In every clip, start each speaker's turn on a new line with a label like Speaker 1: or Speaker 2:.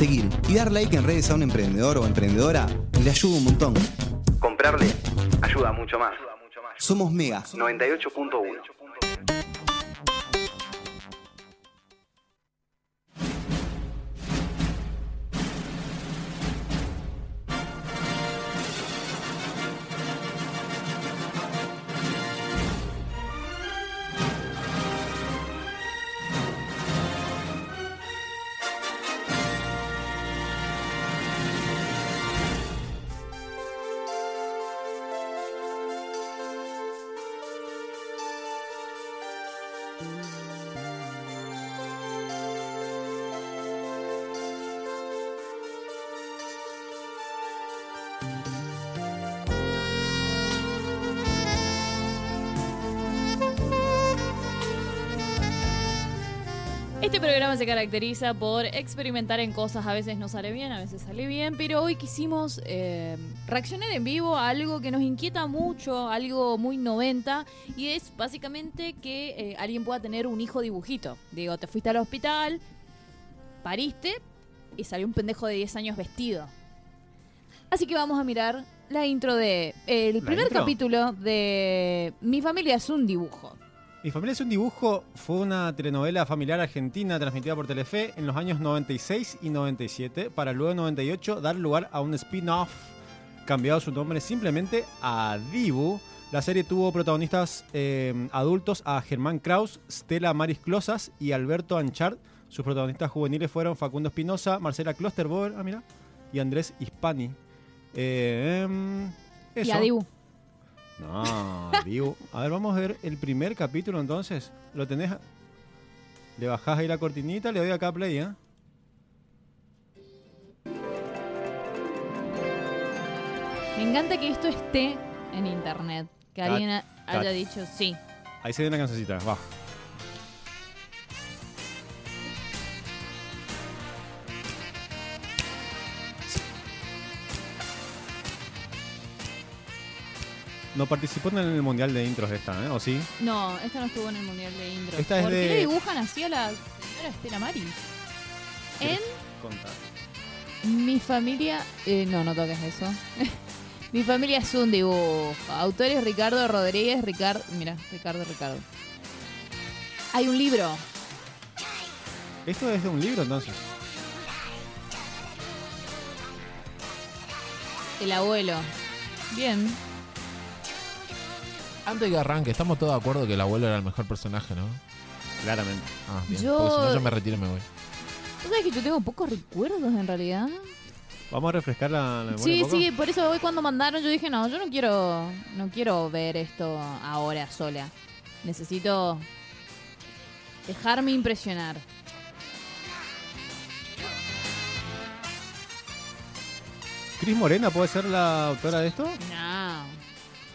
Speaker 1: seguir y dar like en redes a un emprendedor o emprendedora le ayuda un montón.
Speaker 2: Comprarle ayuda mucho más.
Speaker 1: Somos Mega.
Speaker 2: 98.1.
Speaker 3: Este programa se caracteriza por experimentar en cosas, a veces no sale bien, a veces sale bien, pero hoy quisimos eh, reaccionar en vivo a algo que nos inquieta mucho, algo muy 90, y es básicamente que eh, alguien pueda tener un hijo dibujito. Digo, te fuiste al hospital, pariste y salió un pendejo de 10 años vestido. Así que vamos a mirar la intro de el
Speaker 4: ¿La
Speaker 3: primer
Speaker 4: intro?
Speaker 3: capítulo de Mi familia es un dibujo.
Speaker 4: Mi familia es un dibujo fue una telenovela familiar argentina transmitida por Telefe en los años 96 y 97 para luego en 98 dar lugar a un spin-off cambiado su nombre simplemente a Dibu. La serie tuvo protagonistas eh, adultos a Germán Kraus, Stella Maris Closas y Alberto Anchart. Sus protagonistas juveniles fueron Facundo Espinosa, Marcela Klosterboer, ah, mira, y Andrés Hispani. Eh, em,
Speaker 3: Y a Dibu.
Speaker 4: No, Dibu. A ver, vamos a ver el primer capítulo entonces. ¿Lo tenés? Le bajás ahí la cortinita, le doy acá play, ¿eh?
Speaker 3: Me encanta que esto esté en internet. Que
Speaker 4: Cat-
Speaker 3: alguien ha- haya
Speaker 4: cat.
Speaker 3: dicho sí.
Speaker 4: Ahí se ve una cancioncita, va. No participó en el mundial de intros esta, ¿eh? ¿O sí?
Speaker 3: No, esta no estuvo en el mundial de intro.
Speaker 4: Esta es
Speaker 3: ¿Por qué le dibujan así a la señora Estela Maris? En
Speaker 4: Contar.
Speaker 3: mi familia. eh, no, no toques eso. mi familia es un dibujo. Autores Ricardo Rodríguez, Ricardo. Mira, Ricardo, Ricardo. Hay un libro.
Speaker 4: Esto es de un libro entonces.
Speaker 3: El abuelo. Bien.
Speaker 5: Antes que arranque, estamos todos de acuerdo que el abuelo era el mejor personaje, ¿no?
Speaker 4: Claramente.
Speaker 5: Ah, bien.
Speaker 3: Yo-
Speaker 5: Porque si no, yo me retiro y me voy.
Speaker 3: ¿Tú sabes que yo tengo pocos recuerdos en realidad?
Speaker 4: Vamos a refrescar la, la memoria
Speaker 3: Sí,
Speaker 4: poco.
Speaker 3: sí, por eso hoy cuando mandaron yo dije, no, yo no quiero, no quiero ver esto ahora sola. Necesito dejarme impresionar.
Speaker 4: ¿Cris Morena puede ser la autora de esto?
Speaker 3: No.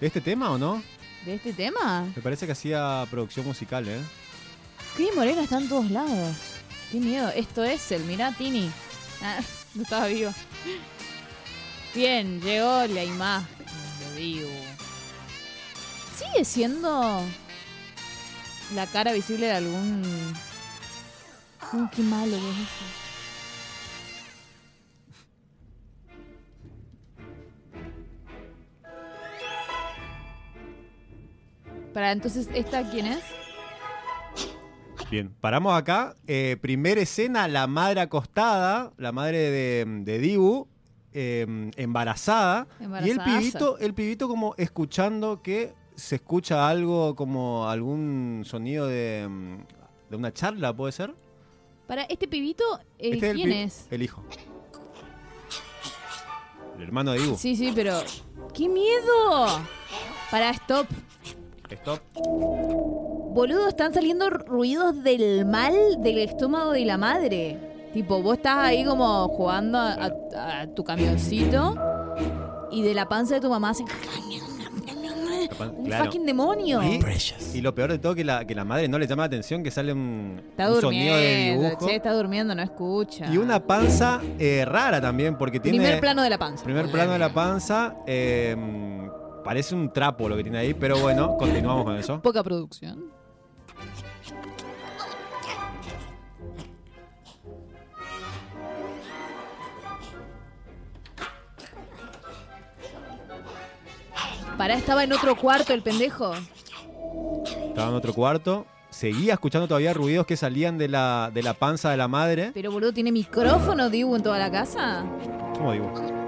Speaker 4: ¿De este tema o no?
Speaker 3: ¿De este tema?
Speaker 4: Me parece que hacía producción musical, ¿eh?
Speaker 3: Cris Morena está en todos lados. Qué miedo. Esto es el, mirá, Tini. Ah, no estaba vivo. Bien, llegó la imagen de Dibu. ¿Sigue siendo la cara visible de algún... Uh, qué malo es eso. Para entonces, ¿esta quién es?
Speaker 4: Bien, paramos acá. Eh, primera escena, la madre acostada, la madre de, de Dibu, eh, embarazada. Y el pibito, el pibito como escuchando que se escucha algo como algún sonido de, de una charla, ¿puede ser?
Speaker 3: Para este pibito, eh,
Speaker 4: Este el
Speaker 3: ¿quién
Speaker 4: pi-
Speaker 3: es?
Speaker 4: El hijo. El hermano de Dibu.
Speaker 3: Sí, sí, pero. ¡Qué miedo! Para, stop.
Speaker 4: Stop.
Speaker 3: Boludo, están saliendo ruidos del mal del estómago de la madre. Tipo, vos estás ahí como jugando a, a- a tu camioncito y de la panza de tu mamá hace. Un
Speaker 4: Claro.
Speaker 3: fucking demonio.
Speaker 4: Y, y lo peor de todo que la, que la madre no le llama la atención que sale un,
Speaker 3: Está
Speaker 4: un sonido de
Speaker 3: durmiendo.
Speaker 4: dibujo.
Speaker 3: Che, está durmiendo, no escucha.
Speaker 4: Y una panza eh, rara también, porque tiene.
Speaker 3: Primer plano de la panza.
Speaker 4: Primer plano de la panza. eh, Parece un trapo lo que tiene ahí, pero bueno, continuamos con eso.
Speaker 3: Poca producción. Pará, estaba en otro cuarto el pendejo.
Speaker 4: Estaba en otro cuarto. Seguía escuchando todavía ruidos que salían de la, de la panza de la madre.
Speaker 3: Pero boludo, ¿tiene micrófono Dibu en toda la casa?
Speaker 4: ¿Cómo
Speaker 3: Dibu?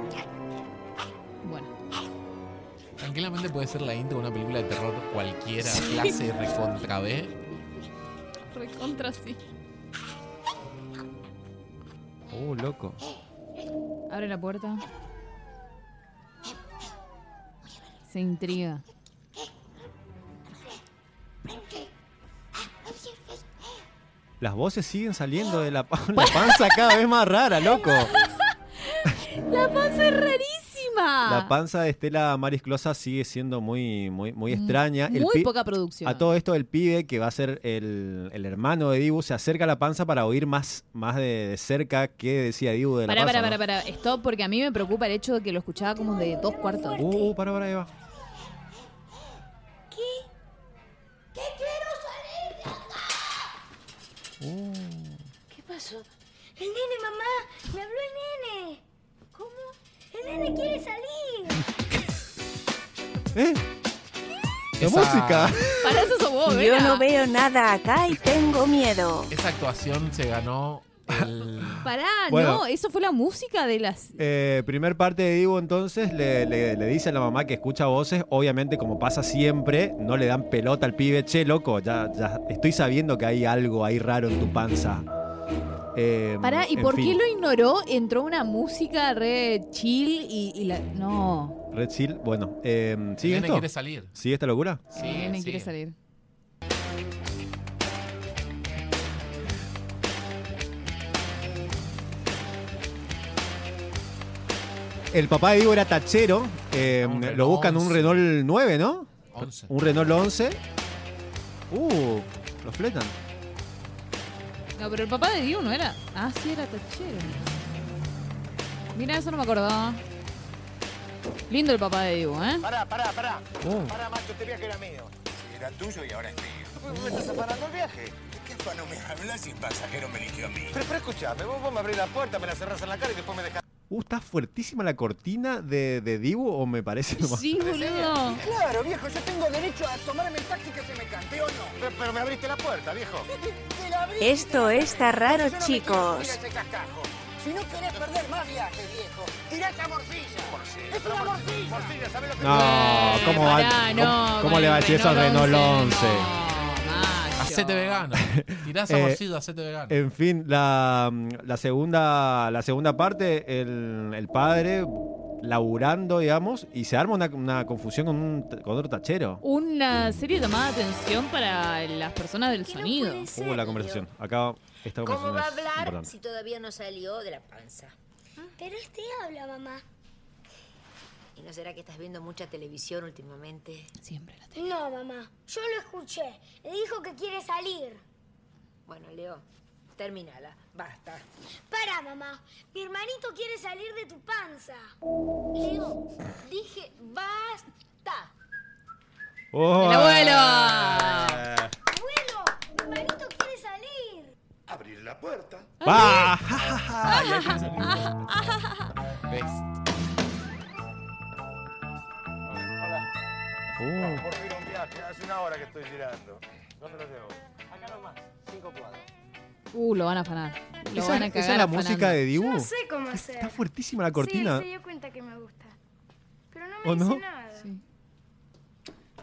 Speaker 5: Tranquilamente puede ser la intro de una película de terror cualquiera, clase recontra B.
Speaker 3: Recontra sí.
Speaker 4: Oh, loco.
Speaker 3: Abre la puerta. Se intriga.
Speaker 4: Las voces siguen saliendo de la, la panza cada vez más rara, loco.
Speaker 3: ¡La panza es rarísima!
Speaker 4: La panza de Estela Maris Closa sigue siendo muy, muy, muy extraña. El
Speaker 3: Mm, Muy
Speaker 4: pi-
Speaker 3: poca producción.
Speaker 4: A todo esto, el pibe, que va a ser el, el hermano de Dibu, se acerca a la panza para oír más, más de, de cerca qué decía Dibu de la
Speaker 3: Pará,
Speaker 4: panza.
Speaker 3: pará,
Speaker 4: ¿no?
Speaker 3: pará, pará. Stop, porque a mí me preocupa el hecho de que lo escuchaba como de dos cuartos.
Speaker 4: Uh, uh, pará, pará, Eva.
Speaker 6: ¿Qué quiero salir de acá? ¿Qué pasó? El nene, mamá. Me habló el nene. Nene quiere salir.
Speaker 4: ¿Eh? ¡La
Speaker 5: Esa-
Speaker 4: música!
Speaker 3: Para eso sos vos,
Speaker 7: Yo no veo nada acá y tengo miedo.
Speaker 5: Esa actuación se ganó el.
Speaker 3: Pará,
Speaker 4: Bueno.
Speaker 3: no, eso fue la música de las.
Speaker 4: Eh, primer parte de Dibu entonces le, le- le dice a la mamá que escucha voces, obviamente como pasa siempre, no le dan pelota al pibe, che loco, ya, ya estoy sabiendo que hay algo ahí raro en tu panza. Eh,
Speaker 3: Pará, ¿y por
Speaker 4: fin,
Speaker 3: qué lo ignoró? Entró una música re chill y, y la. No.
Speaker 4: Red Seal, bueno, eh,
Speaker 5: El
Speaker 4: ¿sigue esto?
Speaker 5: quiere salir.
Speaker 4: ¿Sigue esta locura?
Speaker 5: Sí,
Speaker 3: el nene
Speaker 5: sí.
Speaker 3: quiere salir.
Speaker 4: El papá de Dibu era tachero, eh,
Speaker 5: Un Renault
Speaker 4: lo buscan un
Speaker 5: 11.
Speaker 4: Renault 9, ¿no?
Speaker 5: 11.
Speaker 4: Un Renault 11. Uh, lo fletan.
Speaker 3: No, pero el papá de Diu no era. Ah, sí, era tachero. Mira, eso no me acordaba. Lindo el papá de Diu, ¿eh?
Speaker 8: Pará, pará, pará.
Speaker 4: Uh.
Speaker 8: Pará, macho, este viaje era mío.
Speaker 9: Era tuyo y ahora es mío.
Speaker 8: ¿Me estás separando el viaje?
Speaker 9: ¿De qué afano me hablas si el pasajero me eligió a mí?
Speaker 8: Pero, pero escuchame, vos, vos me abrís la puerta, me la cerrás en la cara y después me dejás.
Speaker 4: Uh, está fuertísima la cortina de, de Dibu o me parece nomás?
Speaker 3: Sí, boludo.
Speaker 8: Claro, viejo, yo tengo derecho a tomarme el taxi que se me cante o no. Pero, pero me abriste la puerta, viejo. Te la abrí.
Speaker 7: Esto está raro,
Speaker 8: Yo no
Speaker 7: chicos.
Speaker 8: a. Si no querés perder más viajes, viejo, tirá esa morcilla. Es una morcilla. Morcilla, ¿sabés lo que
Speaker 4: No, ¿cómo, va- cómo-
Speaker 3: no,
Speaker 4: cómo
Speaker 3: con
Speaker 4: le va a decir eso al Renault 11?
Speaker 3: No.
Speaker 5: Hacete vegano. Tirá esa
Speaker 4: Eh,
Speaker 5: morcilla, hacete vegano.
Speaker 4: En fin, la, la segunda, la segunda parte, el, el padre laburando, digamos, y se arma una, una confusión con, un, con otro tachero.
Speaker 3: Una serie llamada atención para las personas del
Speaker 6: no
Speaker 3: sonido.
Speaker 6: ser,
Speaker 4: Hubo la conversación. Acá esta
Speaker 10: ¿Cómo
Speaker 4: conversación
Speaker 10: va a hablar si todavía no salió de la panza?
Speaker 6: Pero este habla, mamá.
Speaker 10: ¿Y no será que estás viendo mucha televisión últimamente?
Speaker 3: Siempre la
Speaker 6: No, mamá. Yo lo escuché. Le dijo que quiere salir.
Speaker 10: Bueno, Leo, terminala. Basta.
Speaker 6: Para, mamá. Mi hermanito quiere salir de tu panza. Leo, dije basta.
Speaker 4: ¡Oh!
Speaker 3: ¡El abuelo!
Speaker 6: Abuelo, mi hermanito quiere salir.
Speaker 9: Abrir la puerta.
Speaker 4: ¡Va!
Speaker 5: Best.
Speaker 4: Uh,
Speaker 8: Por fin un viaje, hace una hora que estoy girando. ¿Dónde lo llevo? Acá nomás, cinco cuadras.
Speaker 3: Uh, lo van a afanar. Lo
Speaker 4: ¿Esa,
Speaker 3: van a
Speaker 4: esa
Speaker 3: cagar
Speaker 4: es la
Speaker 3: afanando.
Speaker 4: música de Dibu?
Speaker 6: No sé cómo hacer.
Speaker 4: Está fuertísima la cortina.
Speaker 6: Sí, se dio cuenta que me gusta. Pero no me
Speaker 4: ¿O
Speaker 6: dice
Speaker 4: no?
Speaker 6: nada.
Speaker 3: Sí.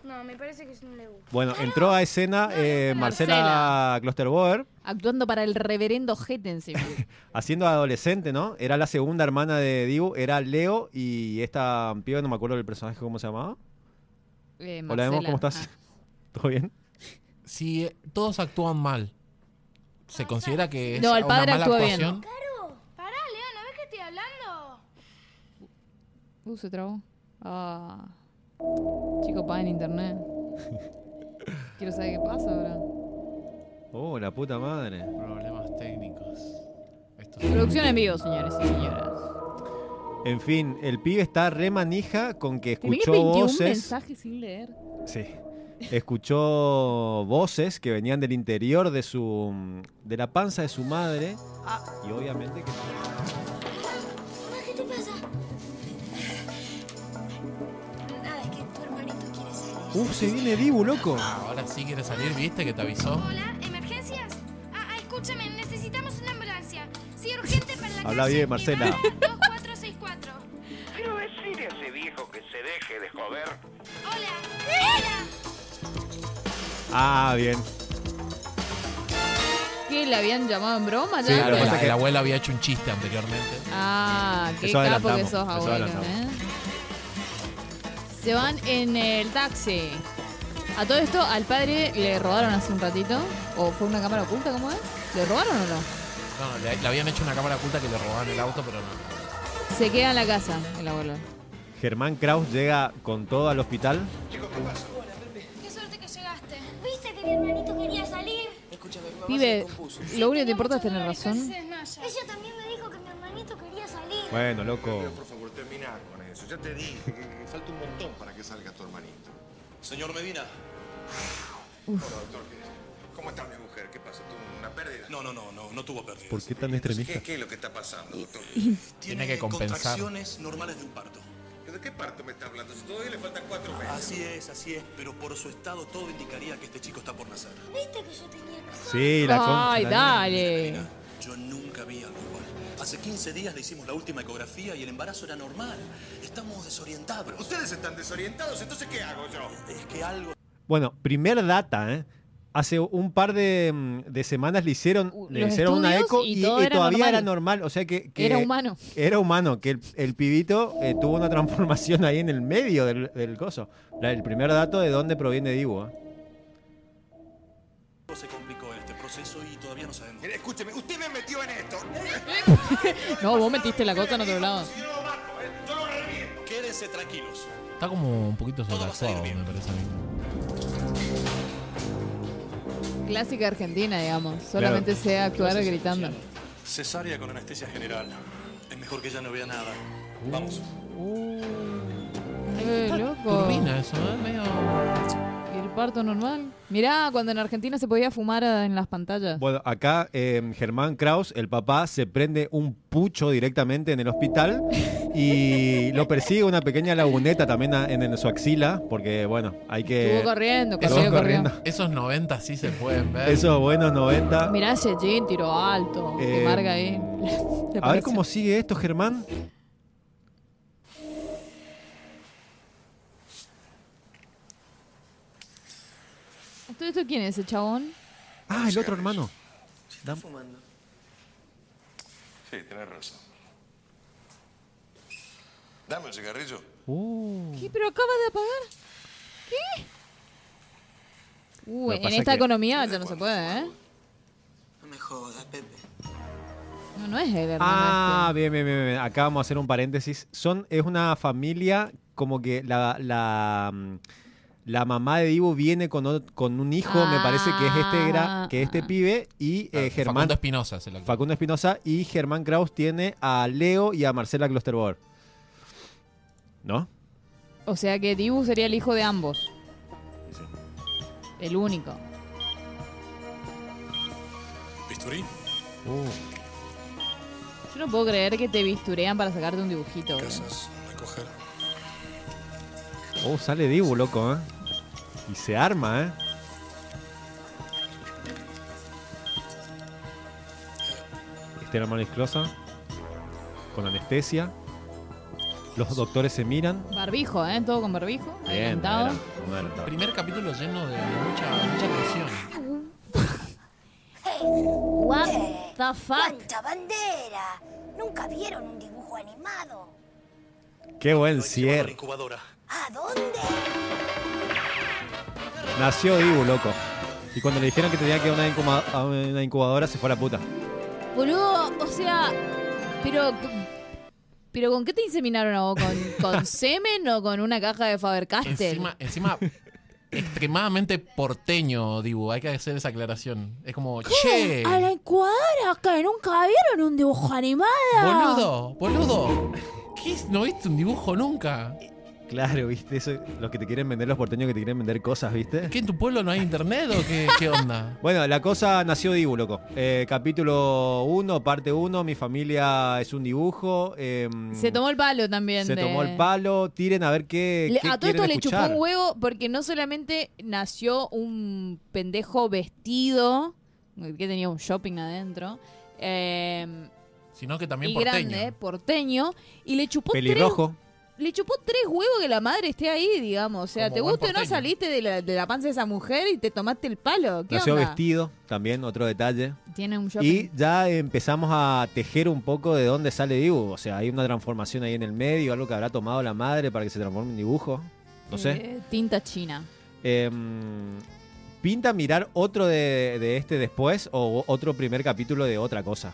Speaker 6: No, me parece que no le gusta.
Speaker 4: Bueno, entró a escena eh, Marcela,
Speaker 3: Marcela.
Speaker 4: Klosterboer,
Speaker 3: Actuando para el reverendo encima.
Speaker 4: haciendo adolescente, ¿no? Era la segunda hermana de Dibu, era Leo y esta piba, no me acuerdo del personaje, ¿cómo se llamaba?
Speaker 3: Eh,
Speaker 4: Hola, Emo, ¿cómo estás? ¿Todo bien?
Speaker 5: Si eh, todos actúan mal, ¿se considera que es
Speaker 3: No, el
Speaker 5: una
Speaker 3: padre
Speaker 5: mala
Speaker 3: actúa bien.
Speaker 5: actuación?
Speaker 6: Pará, Leo, ¿no ves que estoy hablando?
Speaker 3: Uh, se trabó. Ah. Chico, paga en internet. Quiero saber qué pasa ahora.
Speaker 4: Oh, la puta madre.
Speaker 5: Problemas técnicos. Esto
Speaker 3: Producción en vivo, señores y señoras.
Speaker 4: En fin, el pibe está re manija con que
Speaker 3: Tenía
Speaker 4: escuchó
Speaker 3: 21
Speaker 4: voces.
Speaker 3: mensajes sin leer.
Speaker 4: Sí. Escuchó voces que venían del interior de su de la panza de su madre. Y obviamente que
Speaker 6: ¿qué te pasa? Nada, es que tu hermanito
Speaker 4: Uh, se viene Dibu, loco.
Speaker 5: Ahora sí quiere salir, ¿viste? Que te avisó.
Speaker 6: Hola, ¿emergencias? Ah, ah, escúchame, necesitamos una ambulancia. Sí, urgente para la
Speaker 4: Habla
Speaker 6: calle
Speaker 4: bien, Marcela. Ah, bien.
Speaker 3: ¿Qué? ¿Le habían llamado en broma
Speaker 4: Sí,
Speaker 3: ya?
Speaker 4: lo que
Speaker 5: la,
Speaker 4: pasa es que-
Speaker 5: el abuelo había hecho un chiste anteriormente.
Speaker 3: Ah, qué
Speaker 4: Eso
Speaker 3: capo que
Speaker 4: adelantamos,
Speaker 3: sos,
Speaker 4: eso
Speaker 3: abuelo.
Speaker 4: adelantamos.
Speaker 3: ¿eh? Se van en el taxi. A todo esto, al padre le robaron hace un ratito. ¿O fue una cámara oculta? ¿Cómo es? ¿Le robaron o no?
Speaker 5: No, le, le habían hecho una cámara oculta que le robaban el auto, pero no.
Speaker 3: Se queda en la casa, el abuelo.
Speaker 4: Germán Kraus llega con todo al hospital.
Speaker 6: Qué mi hermanito quería salir?
Speaker 3: Pibe, lo único que te importa es tener razón.
Speaker 6: Ella también me dijo que mi hermanito quería salir.
Speaker 4: Bueno, loco.
Speaker 9: Por favor, termina con eso. Ya te dije que, que falta un montón para que salga tu hermanito.
Speaker 11: Señor Medina.
Speaker 9: Hola, doctor. ¿qué- ¿Cómo está mi mujer? ¿Qué pasa? ¿Tuvo una pérdida?
Speaker 11: No, no, no, no, no tuvo pérdida.
Speaker 4: ¿Por qué tan extremista?
Speaker 9: ¿qué, ¿Qué es lo que está pasando, doctor?
Speaker 5: Tiene que compensar.
Speaker 11: contracciones normales de un parto.
Speaker 9: ¿De qué parto me está hablando? Si todavía le faltan cuatro meses.
Speaker 11: Así es, así es, pero por su estado todo indicaría que este chico está por nacer.
Speaker 6: ¿Viste que yo tenía razón?
Speaker 4: Sí, la concha.
Speaker 3: Ay,
Speaker 4: la-
Speaker 3: dale.
Speaker 11: Yo nunca vi algo igual. Hace 15 días le hicimos la última ecografía y el embarazo era normal. Estamos desorientados.
Speaker 9: Ustedes están desorientados, entonces ¿qué hago yo?
Speaker 11: Es que algo...
Speaker 4: Bueno, primer data, ¿eh? Hace un par de, mm, de semanas le hicieron, le
Speaker 3: Los
Speaker 4: hicieron una eco
Speaker 3: y
Speaker 4: y,
Speaker 3: todo
Speaker 4: y
Speaker 3: era
Speaker 4: todavía
Speaker 3: normal.
Speaker 4: era normal. O sea que, que
Speaker 3: Era humano.
Speaker 4: Era humano, que el, el pibito eh, tuvo una transformación ahí en el medio del, del coso. La- el primer dato de dónde proviene Dibu. ¿eh?
Speaker 11: se complicó este proceso y todavía no sabemos.
Speaker 9: Mire, escúcheme, usted me metió en esto.
Speaker 3: No, vos metiste la cosa en otro lado.
Speaker 9: ¿eh?
Speaker 11: Quédense tranquilos.
Speaker 5: Está como un poquito sobreactuado, me parece a mí.
Speaker 3: Clásica argentina, digamos. Solamente sea actuar gritando.
Speaker 11: Cesárea con anestesia general. Es mejor que ella no vea nada. Vamos.
Speaker 3: Eh, loco.
Speaker 5: Turbina eso, ¿eh? Medio...
Speaker 3: ¿Y el parto normal? Mirá, cuando en Argentina se podía fumar eh, en las pantallas.
Speaker 4: Bueno, acá eh, Germán Kraus, el papá, se prende un pucho directamente en el hospital y lo persigue una pequeña laguneta también en, en su axila, porque bueno, hay que...
Speaker 3: Estuvo corriendo,
Speaker 4: Estuvo
Speaker 3: corrió.
Speaker 4: corriendo.
Speaker 5: Esos 90 sí se pueden ver.
Speaker 4: Esos buenos 90.
Speaker 3: Mirá ese jean, tiro alto. que
Speaker 4: Eh,
Speaker 3: marca ahí. ¿Te
Speaker 4: A ver cómo sigue esto, Germán.
Speaker 3: ¿Todo esto quién es ese chabón?
Speaker 4: Ah, el otro hermano.
Speaker 11: Está fumando.
Speaker 9: Sí, tenés razón. Dame un cigarrillo.
Speaker 4: Uh.
Speaker 3: ¿Qué? ¿Pero acaba de apagar? ¿Qué? Uh, en esta
Speaker 4: que-
Speaker 3: economía ya no se puede, ¿eh?
Speaker 11: No me jodas, Pepe.
Speaker 3: No, no es el hermano
Speaker 4: Ah,
Speaker 3: este.
Speaker 4: bien, bien, bien, bien. Acá vamos a hacer un paréntesis. Son, es una familia como que la, la, mm, la mamá de Dibu viene con, o- con un hijo, me parece que es este, gra- que este pibe, y eh,
Speaker 5: Ah,
Speaker 4: Germán
Speaker 5: Facundo Espinosa.
Speaker 4: Facundo Espinosa y Germán Kraus tiene a Leo y a Marcela Klosterboer. ¿No?
Speaker 3: O sea que Dibu sería el hijo de ambos. El único.
Speaker 11: ¿Bisturí?
Speaker 3: Yo no puedo creer que te bisturean para sacarte un dibujito.
Speaker 11: Casas, recoger.
Speaker 4: Oh, sale Dibu, loco, ¿eh? Y se arma, ¿eh? Este era Maris Closa. Con anestesia. Los doctores se miran.
Speaker 3: Barbijo, ¿eh? Todo con barbijo.
Speaker 4: Bien,
Speaker 3: adelantado.
Speaker 5: Primer capítulo lleno de mucha, mucha presión.
Speaker 3: What the fuck?
Speaker 6: ¡Cuánta bandera! ¿Nunca vieron un dibujo animado?
Speaker 4: Qué buen cierre.
Speaker 6: ¿A dónde?
Speaker 4: Nació Dibu, loco. Y cuando le dijeron que tenía que ir a una, incuba- a una incubadora, se fue a la puta.
Speaker 3: Boludo, o sea, pero. ¿Pero con qué te inseminaron a vos? ¿Con, con semen o con una caja de Faber-Castell?
Speaker 5: Encima, encima extremadamente porteño, Dibu. Hay que hacer esa aclaración. Es como, che,
Speaker 3: A la incubadora que nunca vieron un dibujo animado.
Speaker 5: boludo, boludo. ¿Qué es? ¿No viste un dibujo nunca?
Speaker 4: Claro, viste, eso, los que te quieren vender, los porteños que te quieren vender cosas, ¿viste?
Speaker 5: ¿Qué en tu pueblo no hay internet o qué, qué onda?
Speaker 4: Bueno, la cosa nació Dibu, loco. Eh, capítulo 1, parte 1, mi familia es un dibujo. em,
Speaker 3: Se tomó el palo también.
Speaker 4: se
Speaker 3: de-
Speaker 4: tomó el palo, tiren a ver qué,
Speaker 3: Le-
Speaker 4: qué
Speaker 3: a todo esto le chupó un huevo porque no solamente nació un pendejo vestido, que tenía un shopping adentro, eh,
Speaker 5: Sino que también
Speaker 3: y
Speaker 5: porteño.
Speaker 3: grande, porteño, y le chupó
Speaker 4: Pelirrojo.
Speaker 3: Le chupó tres huevos que la madre esté ahí, digamos. O sea,
Speaker 5: Como
Speaker 3: te gusta o no saliste de la, de la panza de esa mujer y te tomaste el palo. ¿Qué
Speaker 4: Nació
Speaker 3: onda?
Speaker 4: vestido, también, otro detalle.
Speaker 3: Tiene un shopping.
Speaker 4: Y ya empezamos a tejer un poco de dónde sale Dibu. O sea, hay una transformación ahí en el medio, algo que habrá tomado la madre para que se transforme en dibujo. No sé.
Speaker 3: Eh, tinta china.
Speaker 4: Em, pinta mirar otro de, de este después o otro primer capítulo de otra cosa.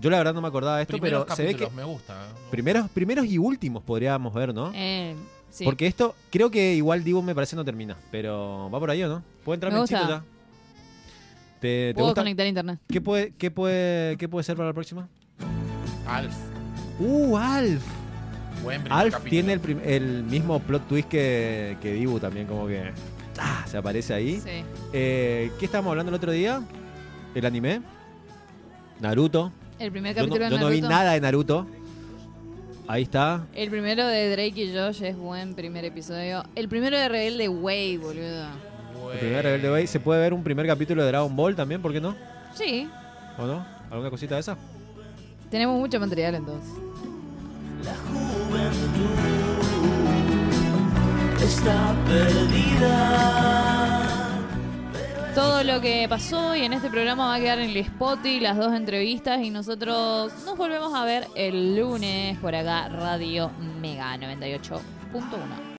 Speaker 4: Yo la verdad no me acordaba de esto,
Speaker 5: Primeros
Speaker 4: pero se ve que
Speaker 5: me gusta.
Speaker 4: primeros, primeros y últimos podríamos ver, ¿no?
Speaker 3: Eh, sí.
Speaker 4: Porque esto, creo que igual Dibu me parece no termina, pero va por ahí, ¿o no? ¿Puede entrar
Speaker 3: Me gusta.
Speaker 4: ya? ¿Te, te
Speaker 3: Puedo
Speaker 4: gusta?
Speaker 3: conectar a internet.
Speaker 4: ¿Qué puede, qué, puede, ¿Qué puede ser para la próxima?
Speaker 5: Alf.
Speaker 4: ¡Uh, Alf!
Speaker 5: Buen
Speaker 4: Alf
Speaker 5: capítulo.
Speaker 4: tiene el mismo plot twist que, que Dibu también, como que ¡ah! se aparece ahí.
Speaker 3: Sí.
Speaker 4: Eh, ¿Qué estábamos hablando el otro día? ¿El anime? Naruto.
Speaker 3: El primer
Speaker 4: Yo no,
Speaker 3: capítulo de
Speaker 4: yo no vi
Speaker 3: Naruto.
Speaker 4: nada de Naruto. Ahí está.
Speaker 3: El primero de Drake y Josh es buen primer episodio. El primero de Rebelde Way, boludo.
Speaker 4: El primer Rebelde Way. ¿Se puede ver un primer capítulo de Dragon Ball también? ¿Por qué no?
Speaker 3: Sí,
Speaker 4: ¿O no? ¿Alguna cosita de esa?
Speaker 3: tenemos mucho material entonces.
Speaker 12: está perdida.
Speaker 3: Todo lo que pasó y en este programa va a quedar en el spot y las dos entrevistas y nosotros nos volvemos a ver el lunes por acá Radio Mega 98.1.